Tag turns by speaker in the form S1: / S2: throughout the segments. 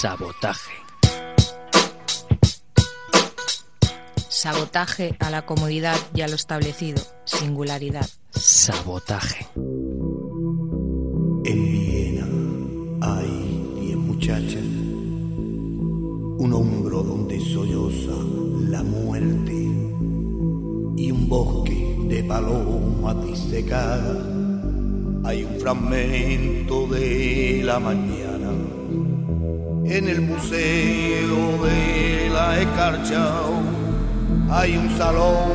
S1: Sabotaje.
S2: Sabotaje a la comodidad y a lo establecido. Singularidad.
S1: Sabotaje.
S3: En Viena hay diez muchachas, un hombro donde solloza la muerte y un bosque de palomas disecadas. Hay un fragmento de la mañana en el museo de la escarcha. Hay un salón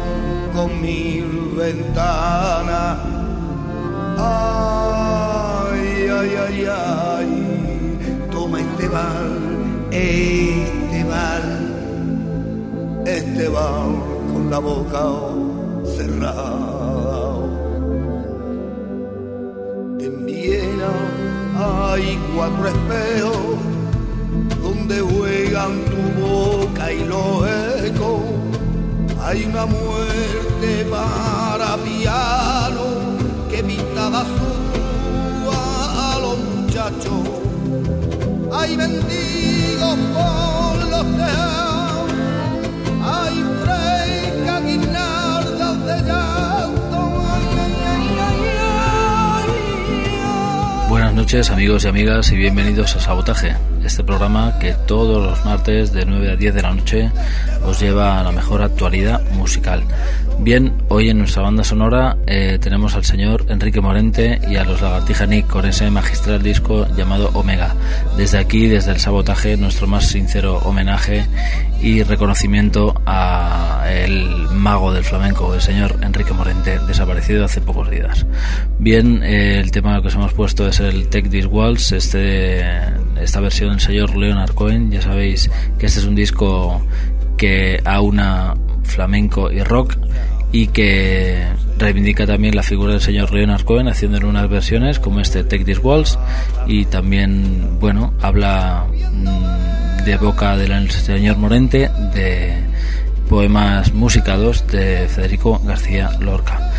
S3: con mil ventanas. Ay, ay, ay, ay, toma este bal, este bal, este bal con la boca cerrada. En Viena hay cuatro espejos donde juegan tu boca y los ecos. Hay una muerte para piano que pinta de azul a los muchachos. Hay mendigos por los tejados, hay frescas guirnaldas de llanto.
S1: Buenas noches amigos y amigas y bienvenidos a Sabotaje, este programa que todos los martes de 9 a 10 de la noche os lleva a la mejor actualidad musical. Bien, hoy en nuestra banda sonora eh, tenemos al señor Enrique Morente y a los Lagartija Nick con ese magistral disco llamado Omega. Desde aquí, desde el Sabotaje, nuestro más sincero homenaje y reconocimiento a el mago del flamenco, el señor Enrique Morente, desaparecido hace pocos días. Bien, eh, el tema que os hemos puesto es el Take This Waltz, este, esta versión del señor Leonard Cohen. Ya sabéis que este es un disco que aúna flamenco y rock y que reivindica también la figura del señor Leonard Cohen haciéndole unas versiones como este Take This Waltz y también, bueno, habla mm, de boca del señor Morente de poemas musicados de Federico García Lorca.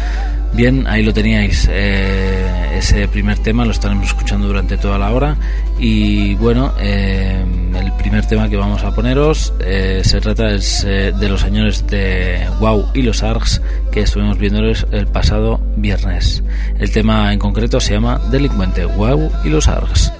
S1: Bien, ahí lo teníais, eh, ese primer tema lo estaremos escuchando durante toda la hora y bueno, eh, el primer tema que vamos a poneros eh, se trata eh, de los señores de Wow y los Args que estuvimos viéndoles el pasado viernes. El tema en concreto se llama Delincuente, Wow y los Args.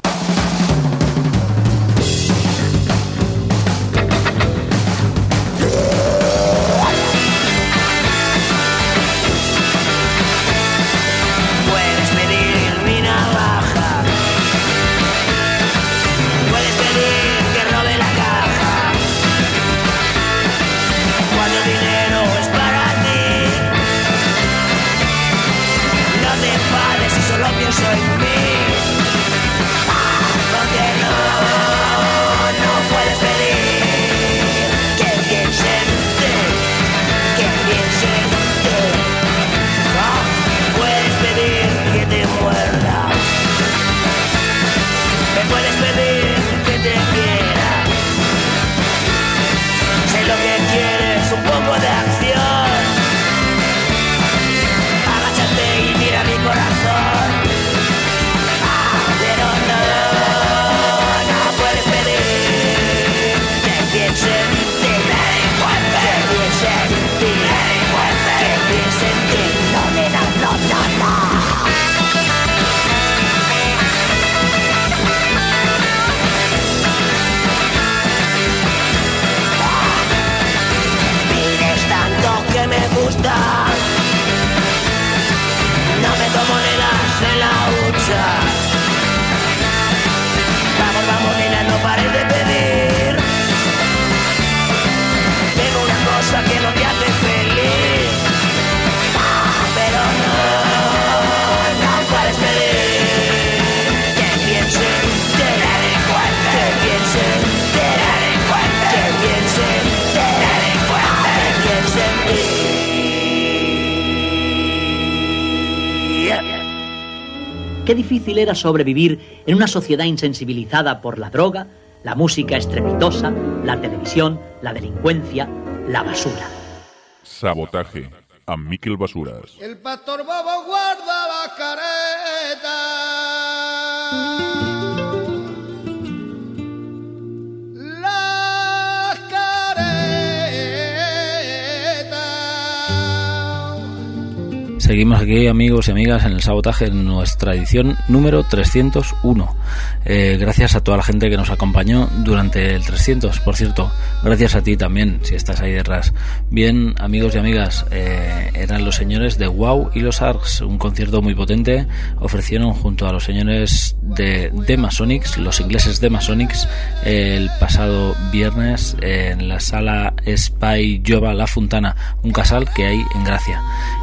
S4: Era sobrevivir en una sociedad insensibilizada por la droga, la música estrepitosa, la televisión, la delincuencia, la basura.
S5: Sabotaje. A Miquel Basuras.
S3: El pastor bobo guarda la careta. Seguimos aquí, amigos y amigas, en el sabotaje, en nuestra edición número 301. Eh, gracias a toda la gente que nos acompañó durante el 300, por cierto. Gracias a ti también, si estás ahí detrás. Bien, amigos y amigas, eh, eran los señores de Wow y los Arcs, un concierto muy potente. Ofrecieron junto a los señores de, de Masonics, los ingleses de Masonics, el pasado viernes en la sala Spy Jova La Fontana, un casal que hay en Gracia.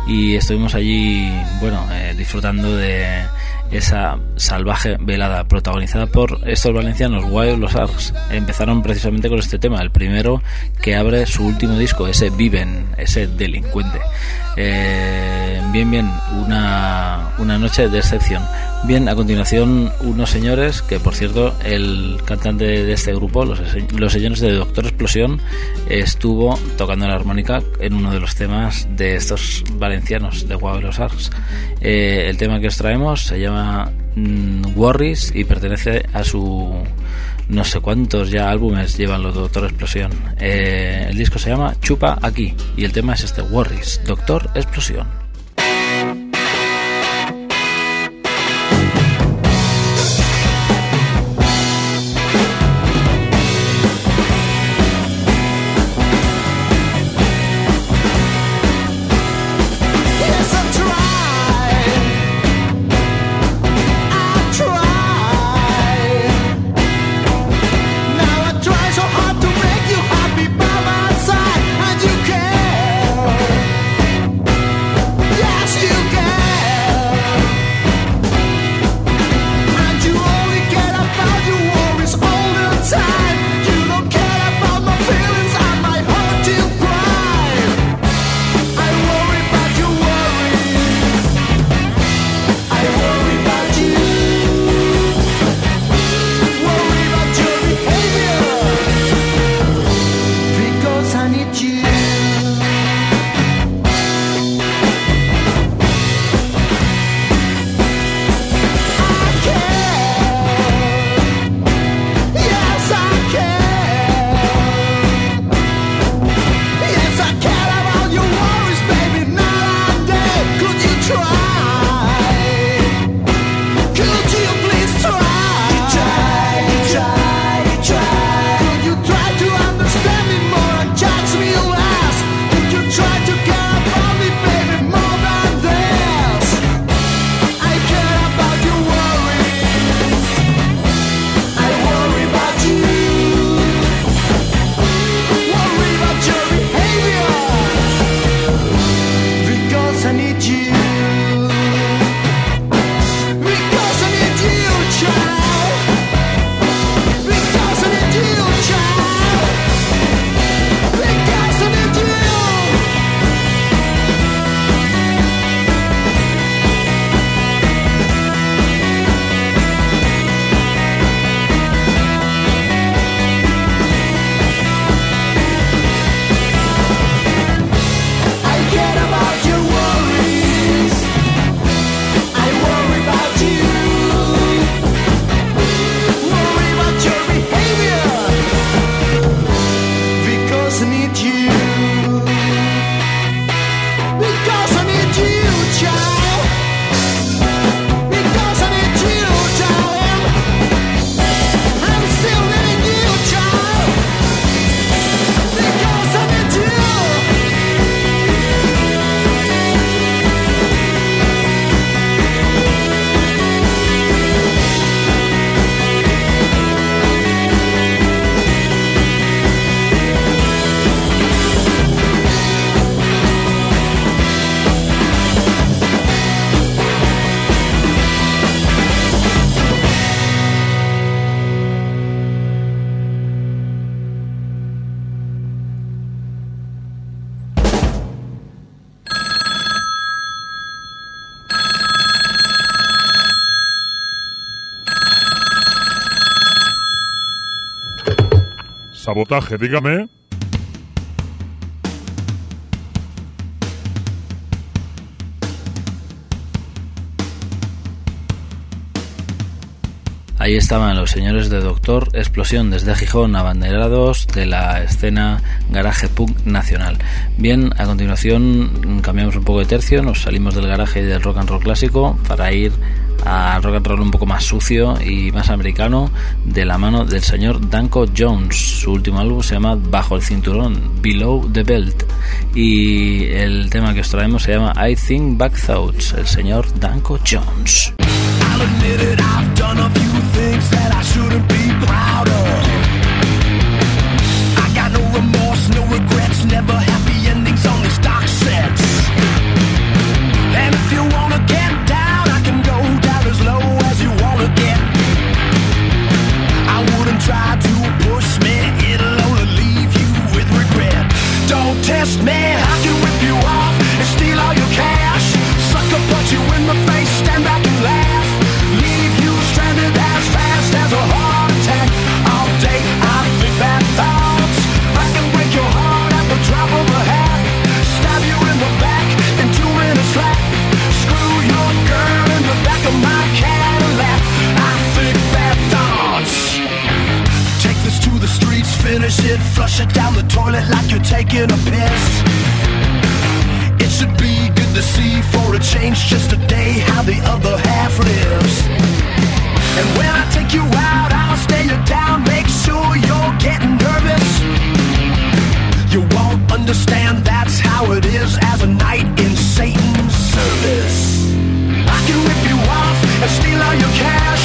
S3: Y estuvimos allí, bueno, eh, disfrutando de esa salvaje velada protagonizada por estos valencianos, Wild Los Arcs. Empezaron precisamente con este tema, el primero que abre su último disco, ese Viven, ese delincuente. Eh, bien, bien, una, una noche de excepción. Bien, a continuación unos señores que, por cierto, el cantante de este grupo, los, los señores de Doctor Explosión, estuvo tocando la armónica en uno de los temas de estos valencianos de Wild Los Arcs. Eh, el tema que os traemos se llama mm, Worries y pertenece a su no sé cuántos ya álbumes llevan los Doctor Explosión. Eh, el disco se llama Chupa aquí y el tema es este Worries, Doctor Explosión.
S5: Sabotaje, dígame.
S1: Ahí estaban los señores de Doctor Explosión desde Gijón, abanderados de la escena garaje punk nacional. Bien, a continuación cambiamos un poco de tercio, nos salimos del garaje del rock and roll clásico para ir a rock and roll un poco más sucio y más americano de la mano del señor Danko Jones. Su último álbum se llama Bajo el cinturón, Below the Belt. Y el tema que os traemos se llama I Think Back Thoughts, el señor Danko Jones.
S6: I've done a it, flush it down the toilet like you're taking a piss. It should be good to see for a change just a day how the other half lives. And when I take you out, I'll stay you down, make sure you're getting nervous. You won't understand that's how it is as a knight in Satan's service. I can rip you off and steal all your cash.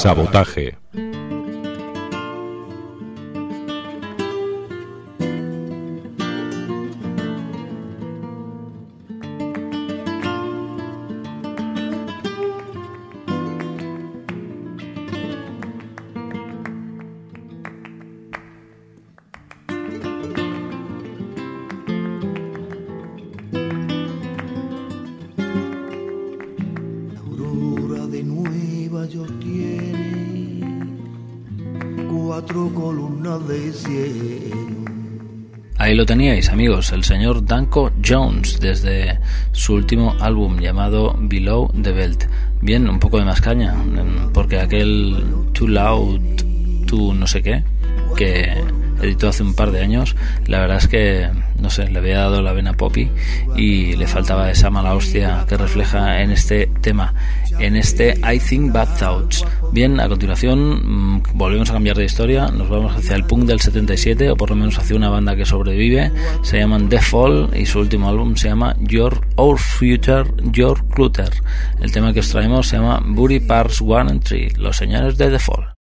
S5: Sabotaje.
S1: teníais, amigos, el señor Danko Jones desde su último álbum llamado Below the Belt. Bien, un poco de más caña, porque aquel Too Loud, Too no sé qué, que
S7: editó hace un par de años, la verdad es que, no sé, le había dado la vena Poppy y le faltaba esa mala hostia que refleja en este tema, en este I Think Bad Thoughts. Bien, a continuación mm, volvemos a cambiar de historia, nos vamos hacia el punk del 77 o por lo menos hacia una banda que sobrevive, se llaman The Fall y su último álbum se llama Your Our Future, Your Clutter. El tema que os traemos se llama Booty Parts One and Three, los señores de The Fall.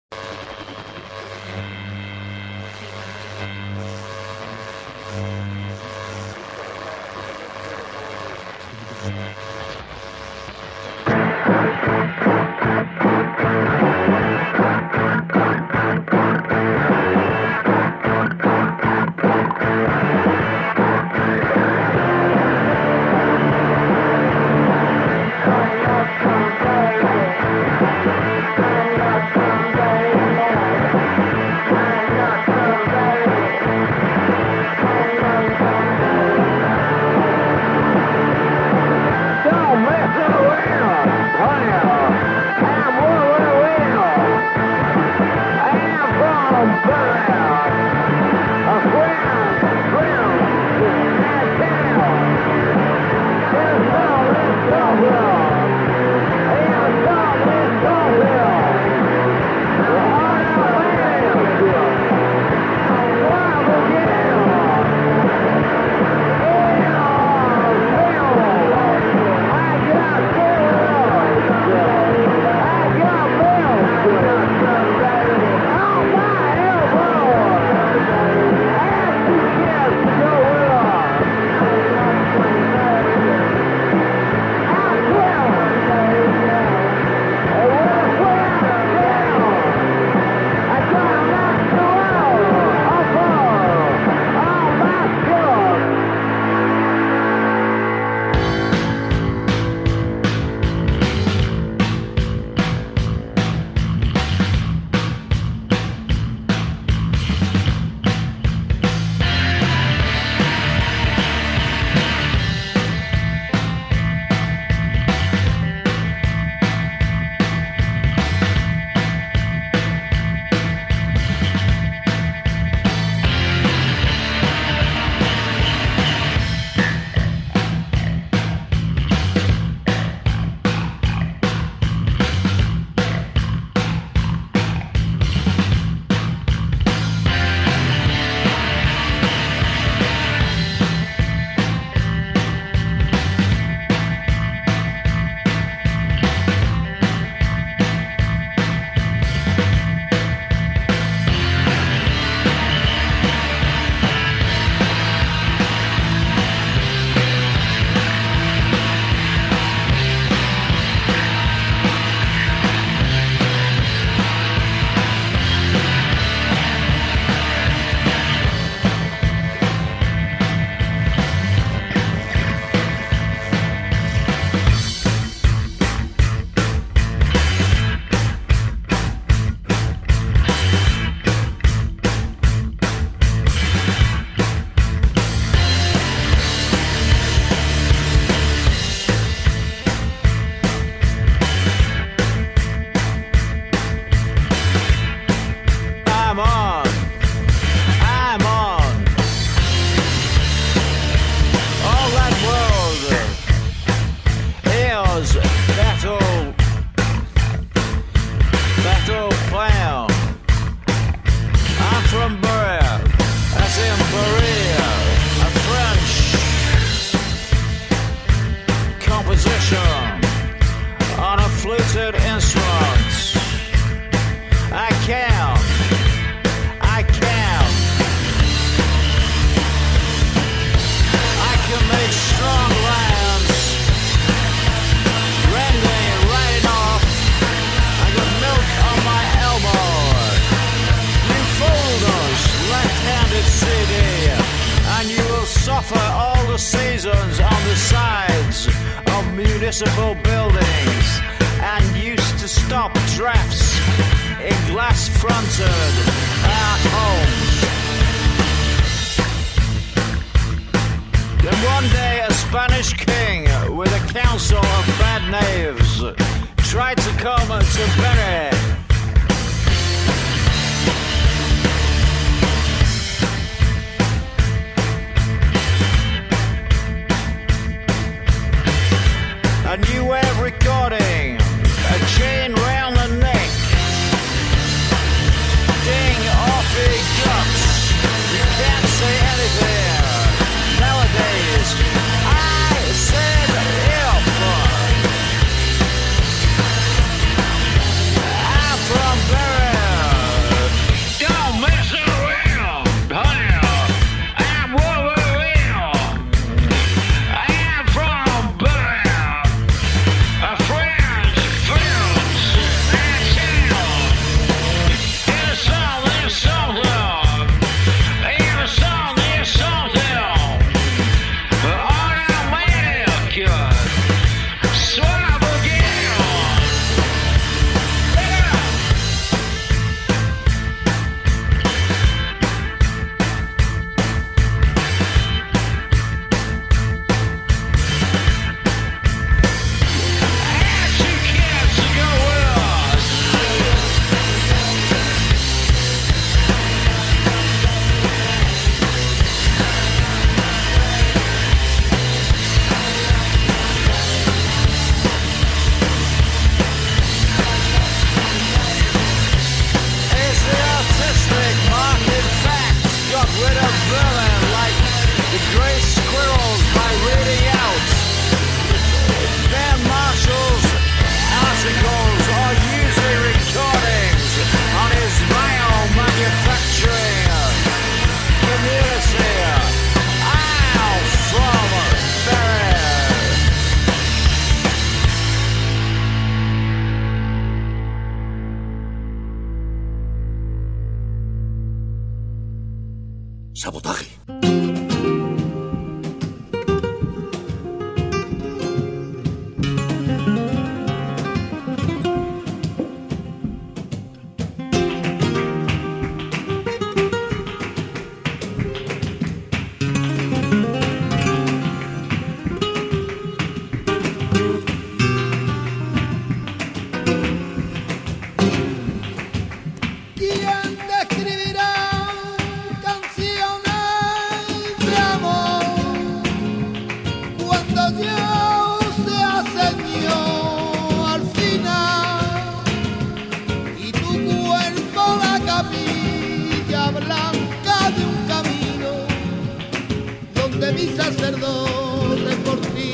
S3: Sacerdote por ti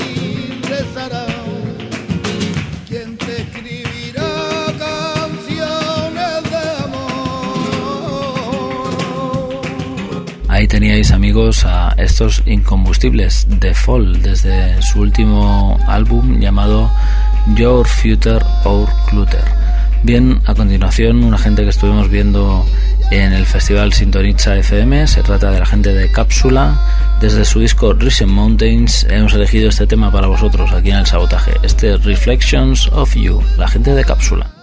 S3: rezará?
S1: Ahí teníais amigos a estos incombustibles de Fall desde su último álbum llamado Your Future Our Clutter. Bien, a continuación una gente que estuvimos viendo en el festival Sintonitza FM, se trata de la gente de Cápsula. Desde su disco Recent Mountains hemos elegido este tema para vosotros aquí en el sabotaje, este Reflections of You, la gente de Cápsula.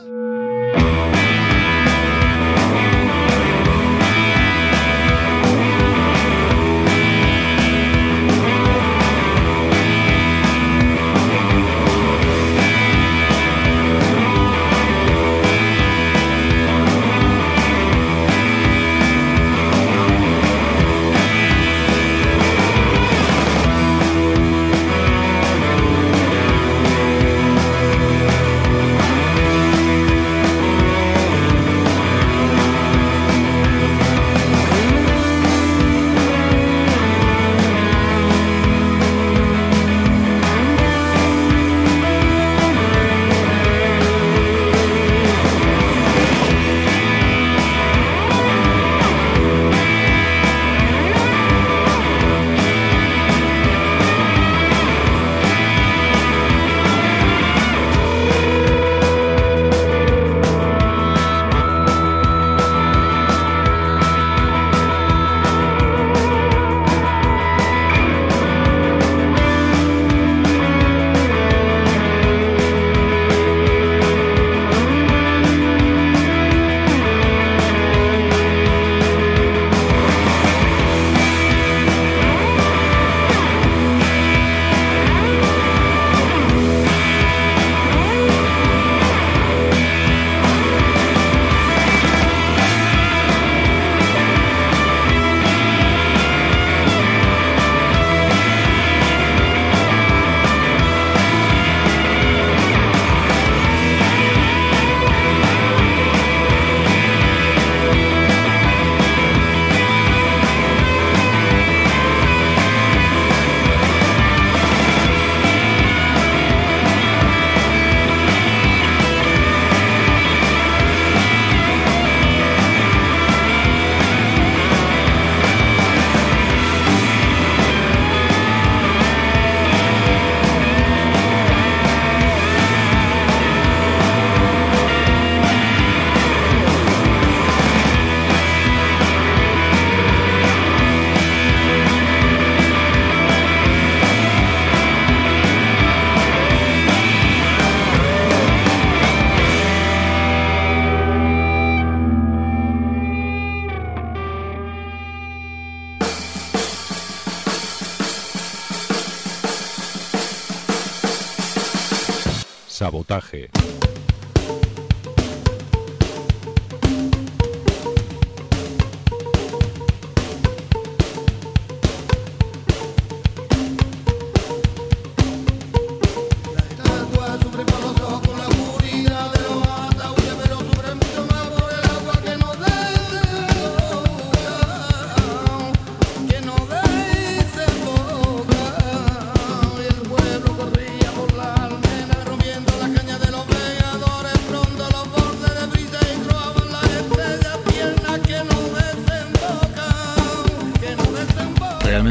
S3: Sabotaje.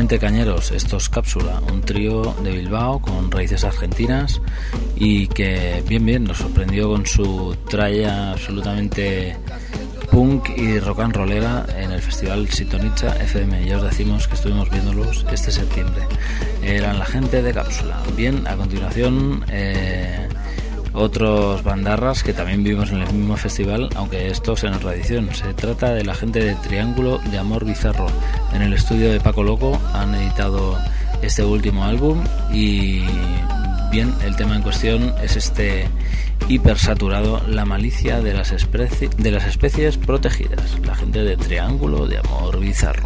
S8: Realmente cañeros, esto es Cápsula, un trío de Bilbao con raíces argentinas y que bien bien nos sorprendió con su tralla absolutamente punk y rock and rollera en el festival Sintonitza FM. Ya os decimos que estuvimos viéndolos este septiembre. Eran la gente de Cápsula. Bien, a continuación eh, otros bandarras que también vimos en el mismo festival, aunque estos en otra edición. Se trata de la gente de Triángulo de Amor Bizarro. En el estudio de Paco Loco han editado este último álbum y bien, el tema en cuestión es este hipersaturado La malicia de las, especie- de las especies protegidas. La gente de Triángulo de Amor Bizarro.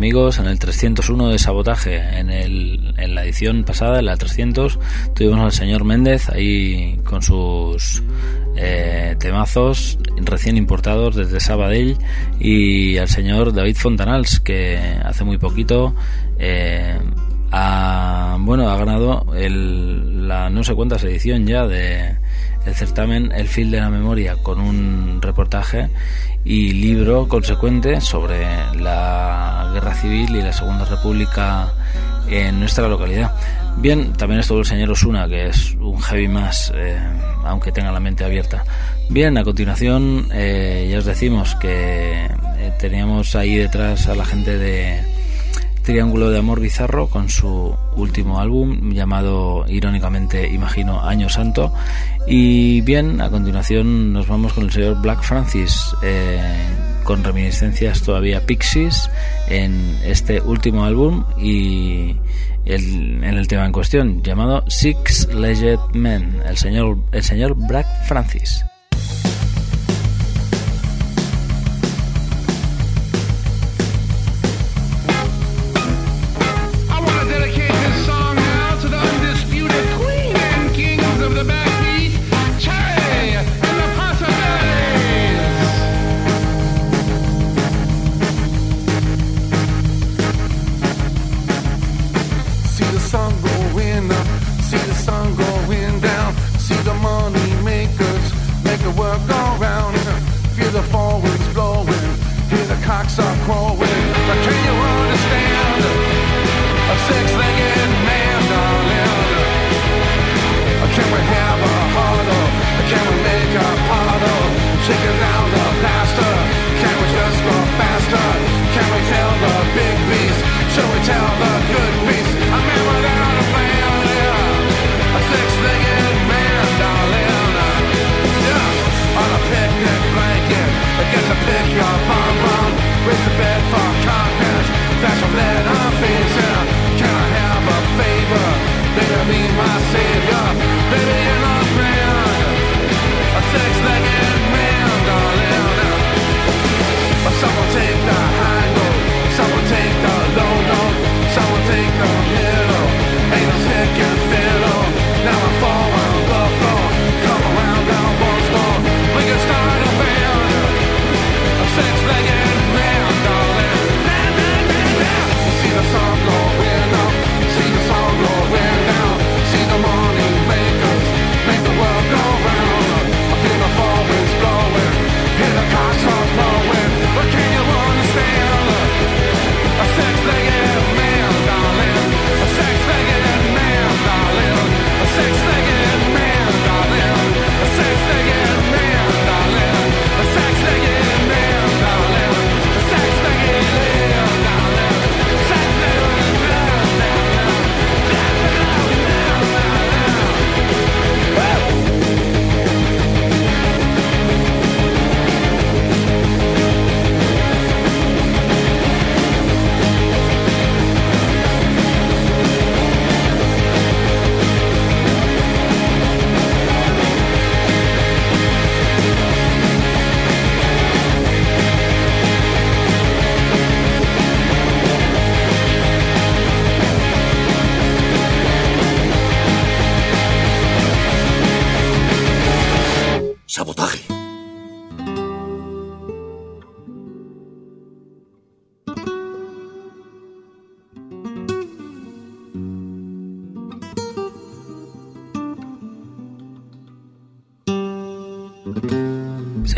S1: Amigos en el 301 de Sabotaje. En, el, en la edición pasada, en la 300, tuvimos al señor Méndez ahí con sus eh, temazos recién importados desde Sabadell y al señor David Fontanals que hace muy poquito eh, ha, bueno, ha ganado el, la no sé cuántas edición ya de el certamen El Fil de la Memoria con un reportaje y libro consecuente sobre la guerra civil y la Segunda República en nuestra localidad. Bien, también estuvo el señor Osuna, que es un heavy más, eh, aunque tenga la mente abierta. Bien, a continuación eh, ya os decimos que eh, teníamos ahí detrás a la gente de Triángulo de Amor Bizarro con su último álbum llamado irónicamente, imagino, Año Santo. Y bien, a continuación nos vamos con el señor Black Francis eh, con reminiscencias todavía Pixies en este último álbum y el, en el tema en cuestión llamado Six Legged Men, el señor, el señor Black Francis.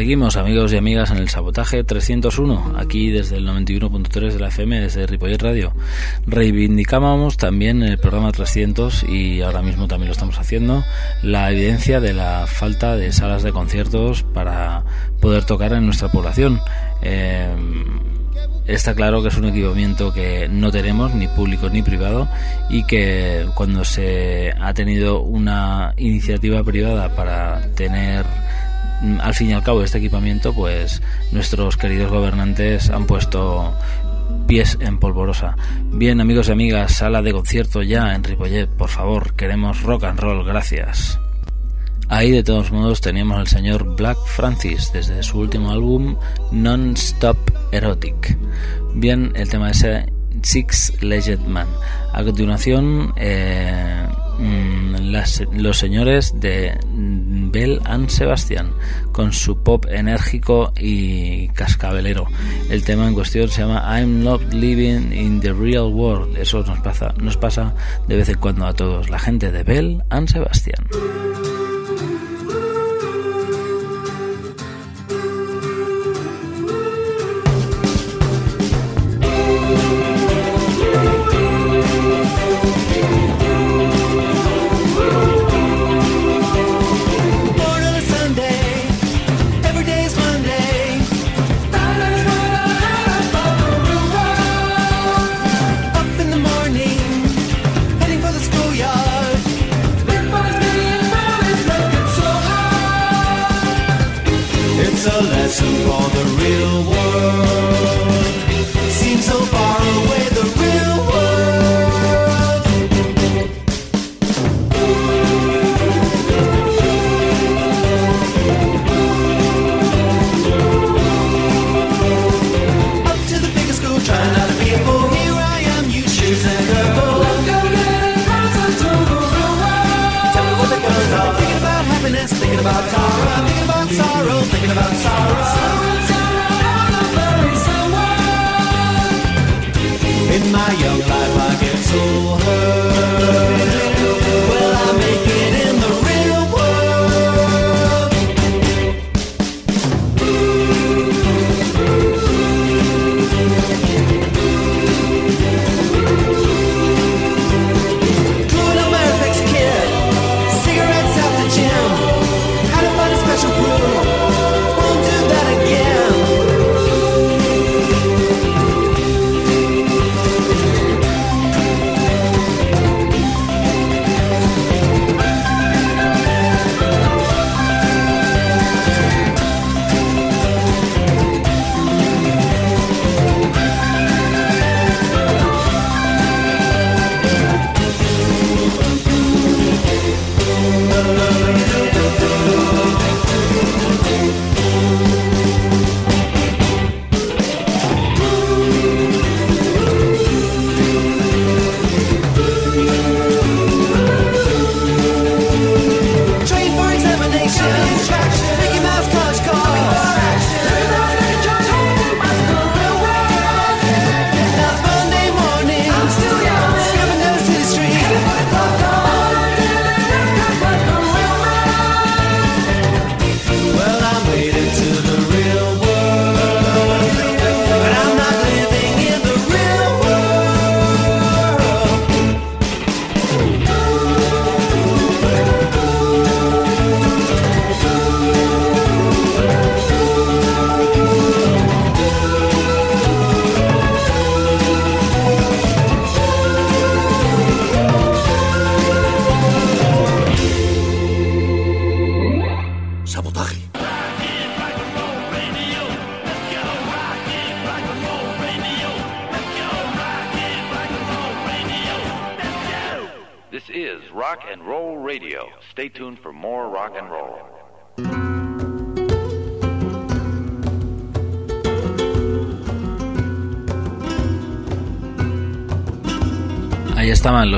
S1: Seguimos amigos y amigas en el sabotaje 301, aquí desde el 91.3 de la FM, desde Ripollet Radio. Reivindicábamos también en el programa 300 y ahora mismo también lo estamos haciendo, la evidencia de la falta de salas de conciertos para poder tocar en nuestra población. Eh, está claro que es un equipamiento que no tenemos, ni público ni privado, y que cuando se ha tenido una iniciativa privada para tener al fin y al cabo este equipamiento, pues nuestros queridos gobernantes han puesto pies en polvorosa. Bien, amigos y amigas, sala de concierto ya en Ripollet, por favor, queremos rock and roll, gracias. Ahí de todos modos teníamos al señor Black Francis desde su último álbum Non-Stop Erotic. Bien, el tema ese Six Legend Man. A continuación, eh, mm, las- los señores de Bell and Sebastian con su pop enérgico y cascabelero. El tema en cuestión se llama I'm not living in the real world. Eso nos pasa, nos pasa de vez en cuando a todos. La gente de Bell and Sebastian.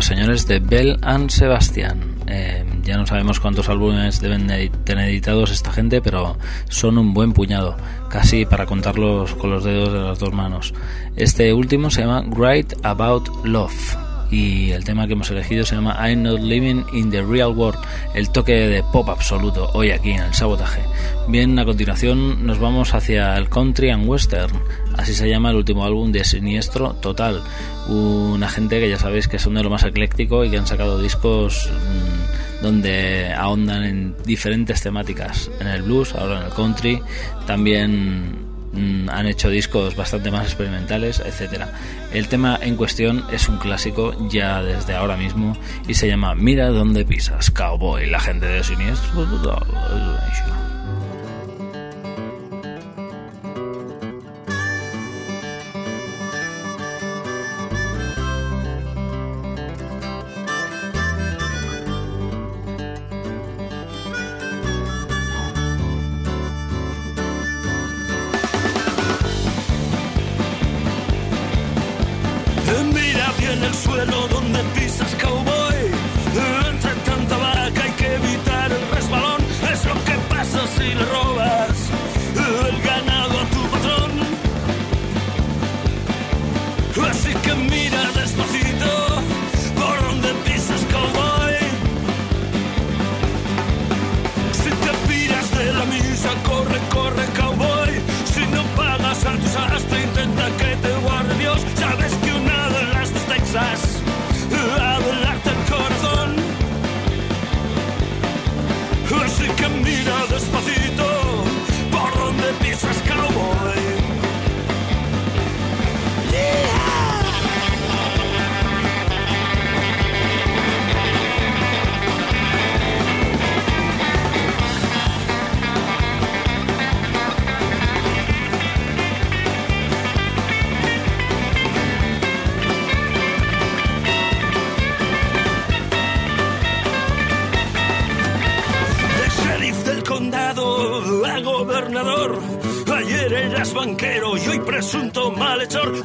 S1: Señores de Bell and Sebastian. Eh, ya no sabemos cuántos álbumes deben de tener editados esta gente, pero son un buen puñado, casi para contarlos con los dedos de las dos manos. Este último se llama Write About Love y el tema que hemos elegido se llama I'm Not Living in the Real World, el toque de pop absoluto hoy aquí en el sabotaje. Bien, a continuación nos vamos hacia el country and western, así se llama el último álbum de Siniestro Total, una gente que ya sabéis que son de lo más ecléctico y que han sacado discos mmm, donde ahondan en diferentes temáticas, en el blues, ahora en el country, también mm, han hecho discos bastante más experimentales, etcétera. El tema en cuestión es un clásico ya desde ahora mismo y se llama Mira dónde pisas, cowboy, la gente de Siniestro
S9: banquero y hoy presunto malhechor,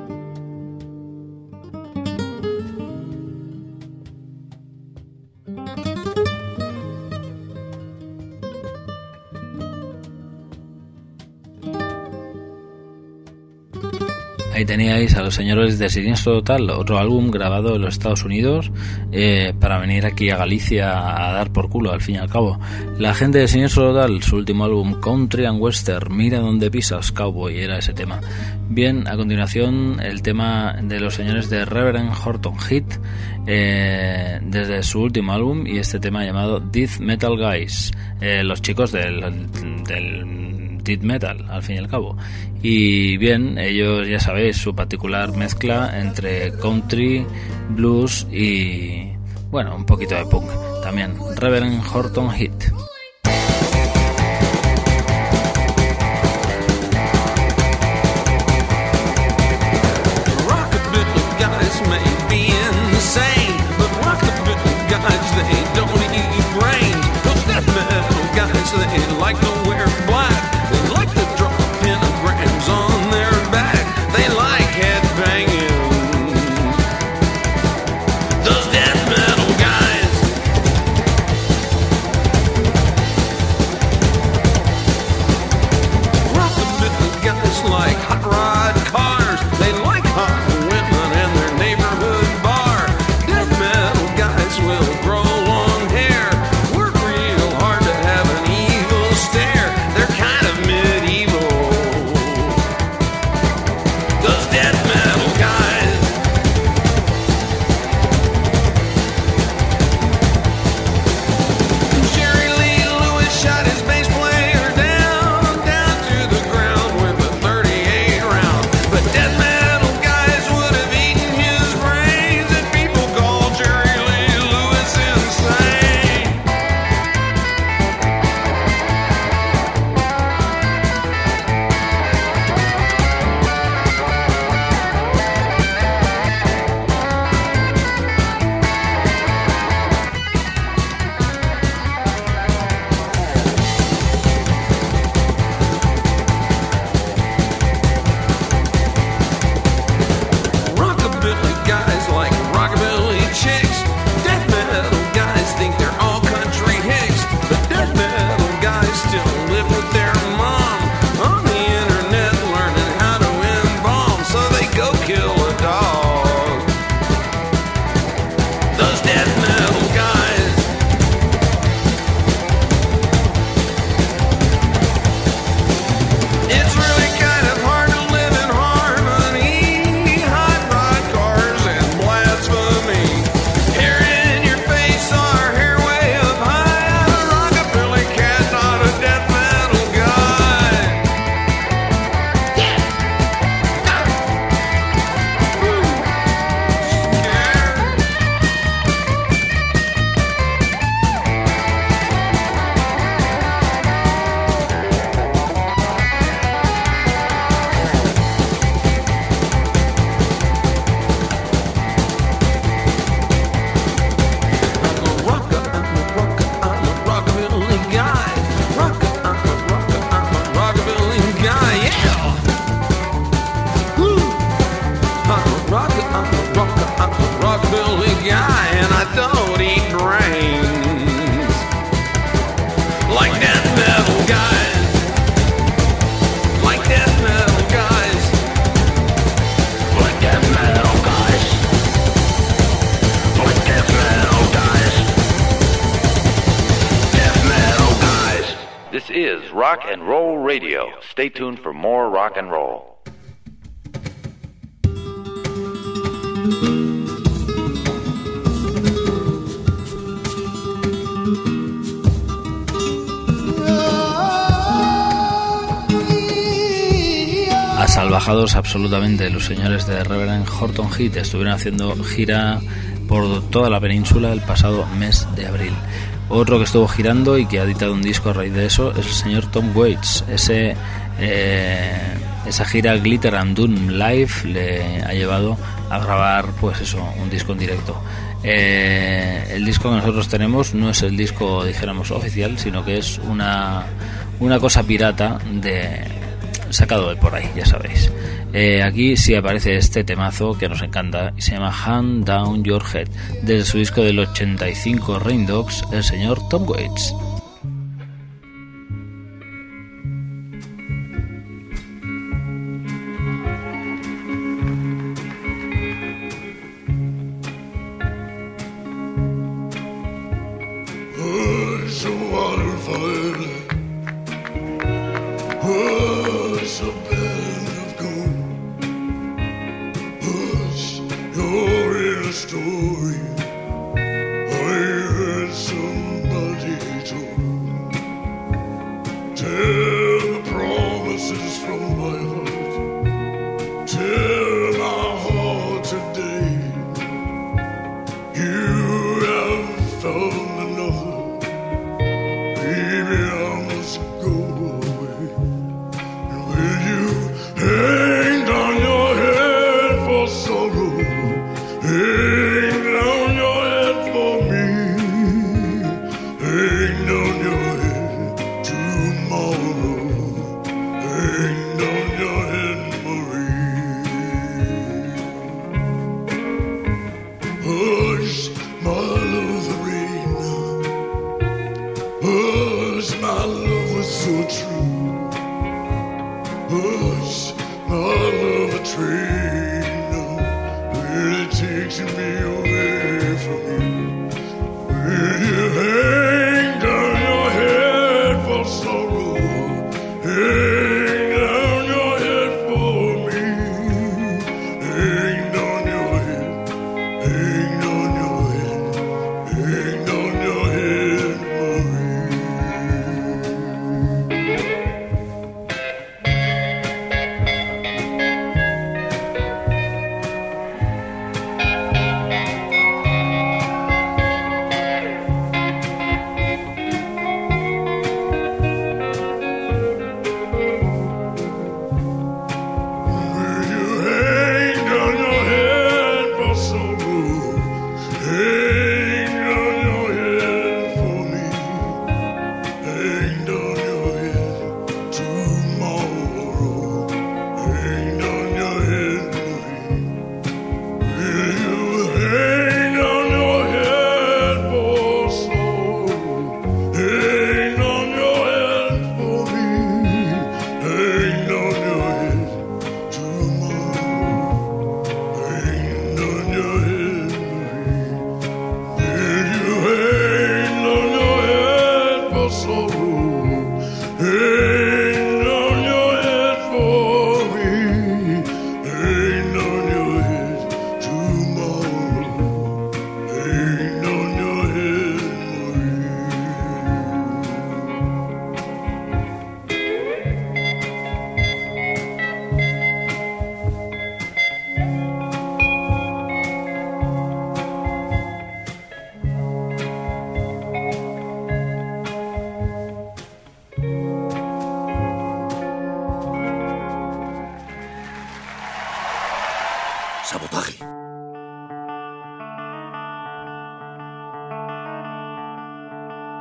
S1: Ahí teníais a los señores de Siniestro Total, otro álbum grabado en los Estados Unidos eh, para venir aquí a Galicia a dar por culo, al fin y al cabo. La gente de Siniestro Total, su último álbum, Country and Western, Mira donde pisas, Cowboy, era ese tema. Bien, a continuación el tema de los señores de Reverend Horton Heat, eh, desde su último álbum, y este tema llamado Death Metal Guys, eh, los chicos del, del death metal, al fin y al cabo. Y bien, ellos ya sabéis su particular mezcla entre country, blues y bueno, un poquito de punk también. Reverend Horton Heat.
S3: Stay tuned for more rock and roll.
S10: Asalvajados absolutamente, los señores de Reverend Horton Heat estuvieron haciendo gira por toda la península el pasado mes de abril. Otro que estuvo girando y que ha editado un disco a raíz de eso es el señor Tom Waits. Ese, eh, esa gira Glitter and Doom Live le ha llevado a grabar, pues eso, un disco en directo. Eh, el disco que nosotros tenemos no es el disco, dijéramos, oficial, sino que es una, una cosa pirata de sacado de por ahí, ya sabéis. Eh, aquí sí aparece este temazo que nos encanta y se llama Hand Down Your Head, desde su disco del 85 Rain Dogs, el señor Tom Waits.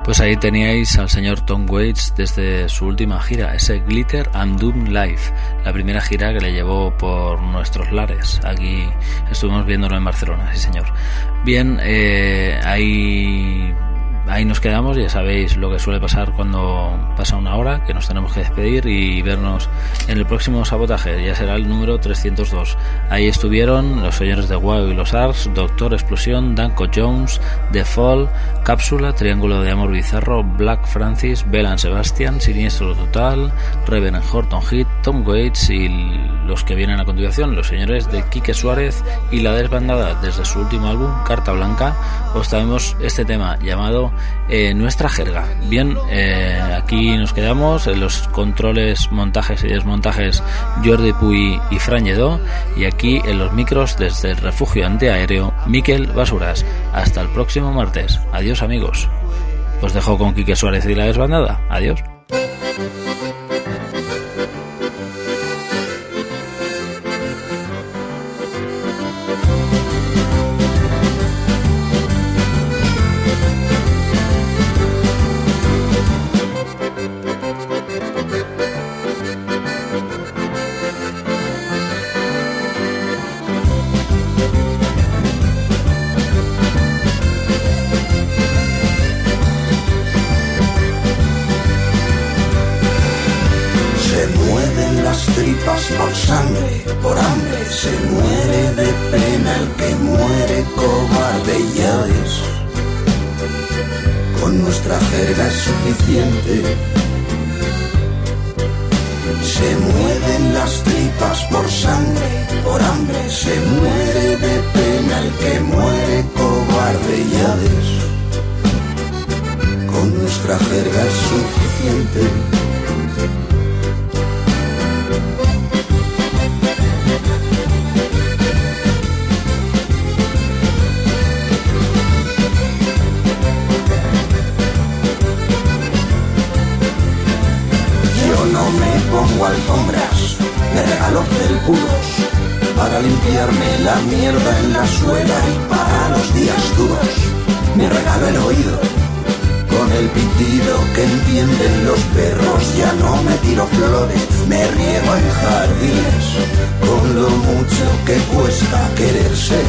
S10: Pues ahí teníais al señor Tom Waits desde su última gira, ese Glitter and Doom Live, la primera gira que le llevó por nuestros lares. Aquí estuvimos viéndolo en Barcelona, sí señor. Bien, eh, hay
S1: ahí nos quedamos, ya sabéis lo que suele pasar cuando pasa una hora, que nos tenemos que despedir y vernos en el próximo sabotaje, ya será el número 302. Ahí estuvieron los señores de Wow y los Ars, Doctor Explosión, Danko Jones, The Fall, Cápsula, Triángulo de Amor Bizarro, Black Francis, Belan Sebastian, Siniestro Total, Reverend Horton Heat, Tom Waits y los que vienen a continuación, los señores de Quique Suárez y la desbandada desde su último álbum, Carta Blanca, os traemos este tema llamado eh, Nuestra Jerga. Bien, eh, aquí nos quedamos en los controles, montajes y desmontajes Jordi Puy y Fran y aquí en los micros desde el refugio antiaéreo Miquel Basuras. Hasta el próximo martes. Adiós amigos. Os dejo con Quique Suárez y la desbandada. Adiós.
S6: Por hambre, se muere de pena el que muere cobarde, ya. Con nuestra jerga es suficiente. Se mueven las tripas por sangre, por hambre, se muere de pena el que muere cobarde, ya. Con nuestra jerga es suficiente. Me regalo felpudos para limpiarme la mierda en la suela y para los días duros. Me regalo el oído con el pitido que entienden los perros. Ya no me tiro flores, me riego en jardines con lo mucho que cuesta quererse.